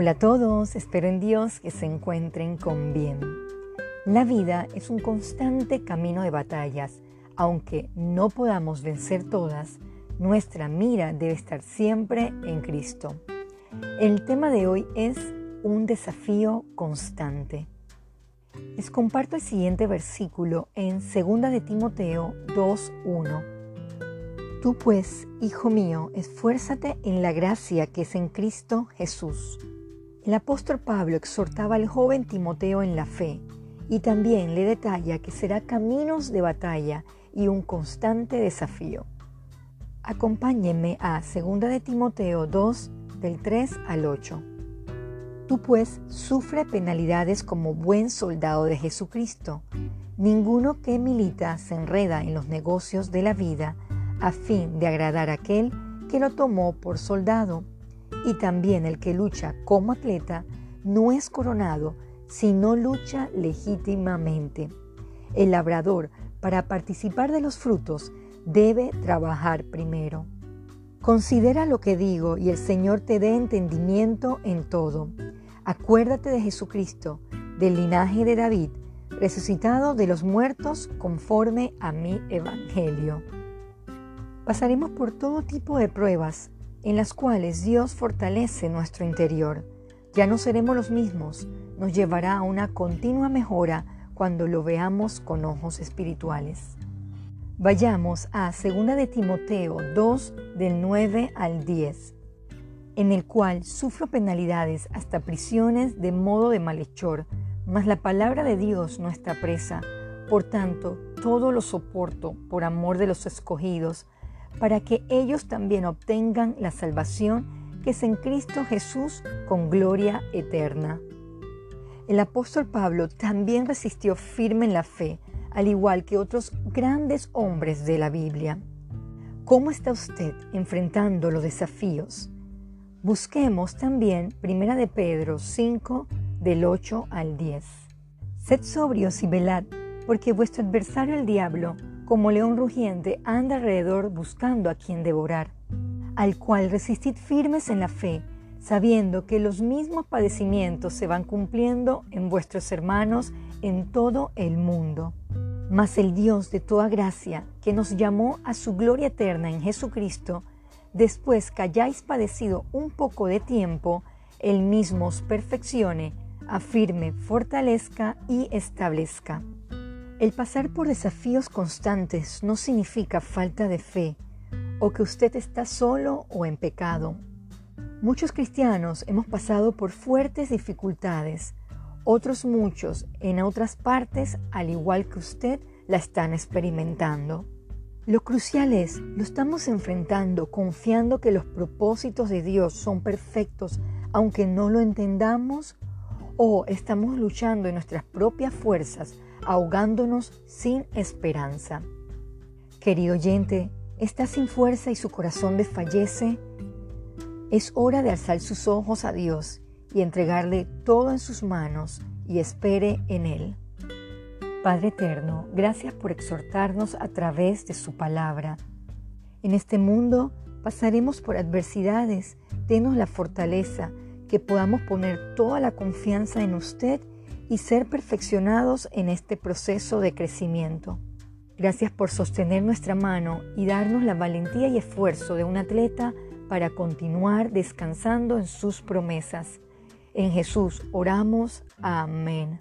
Hola a todos, espero en Dios que se encuentren con bien. La vida es un constante camino de batallas. Aunque no podamos vencer todas, nuestra mira debe estar siempre en Cristo. El tema de hoy es un desafío constante. Les comparto el siguiente versículo en 2 de Timoteo 2.1 Tú pues, hijo mío, esfuérzate en la gracia que es en Cristo Jesús. El apóstol Pablo exhortaba al joven Timoteo en la fe y también le detalla que será caminos de batalla y un constante desafío. Acompáñenme a 2 de Timoteo 2 del 3 al 8. Tú pues sufre penalidades como buen soldado de Jesucristo. Ninguno que milita se enreda en los negocios de la vida a fin de agradar a aquel que lo tomó por soldado. Y también el que lucha como atleta no es coronado si no lucha legítimamente. El labrador, para participar de los frutos, debe trabajar primero. Considera lo que digo y el Señor te dé entendimiento en todo. Acuérdate de Jesucristo, del linaje de David, resucitado de los muertos conforme a mi evangelio. Pasaremos por todo tipo de pruebas en las cuales Dios fortalece nuestro interior. Ya no seremos los mismos, nos llevará a una continua mejora cuando lo veamos con ojos espirituales. Vayamos a 2 de Timoteo 2 del 9 al 10, en el cual sufro penalidades hasta prisiones de modo de malhechor, mas la palabra de Dios no está presa. Por tanto, todo lo soporto por amor de los escogidos, para que ellos también obtengan la salvación que es en Cristo Jesús con gloria eterna. El apóstol Pablo también resistió firme en la fe, al igual que otros grandes hombres de la Biblia. ¿Cómo está usted enfrentando los desafíos? Busquemos también 1 de Pedro 5 del 8 al 10. Sed sobrios y velad, porque vuestro adversario el diablo como león rugiente, anda alrededor buscando a quien devorar, al cual resistid firmes en la fe, sabiendo que los mismos padecimientos se van cumpliendo en vuestros hermanos en todo el mundo. Mas el Dios de toda gracia, que nos llamó a su gloria eterna en Jesucristo, después que hayáis padecido un poco de tiempo, Él mismo os perfeccione, afirme, fortalezca y establezca. El pasar por desafíos constantes no significa falta de fe o que usted está solo o en pecado. Muchos cristianos hemos pasado por fuertes dificultades, otros muchos en otras partes, al igual que usted, la están experimentando. Lo crucial es, lo estamos enfrentando confiando que los propósitos de Dios son perfectos, aunque no lo entendamos, o estamos luchando en nuestras propias fuerzas ahogándonos sin esperanza. Querido oyente, ¿está sin fuerza y su corazón desfallece? Es hora de alzar sus ojos a Dios y entregarle todo en sus manos y espere en Él. Padre Eterno, gracias por exhortarnos a través de su palabra. En este mundo pasaremos por adversidades, denos la fortaleza, que podamos poner toda la confianza en usted y ser perfeccionados en este proceso de crecimiento. Gracias por sostener nuestra mano y darnos la valentía y esfuerzo de un atleta para continuar descansando en sus promesas. En Jesús oramos. Amén.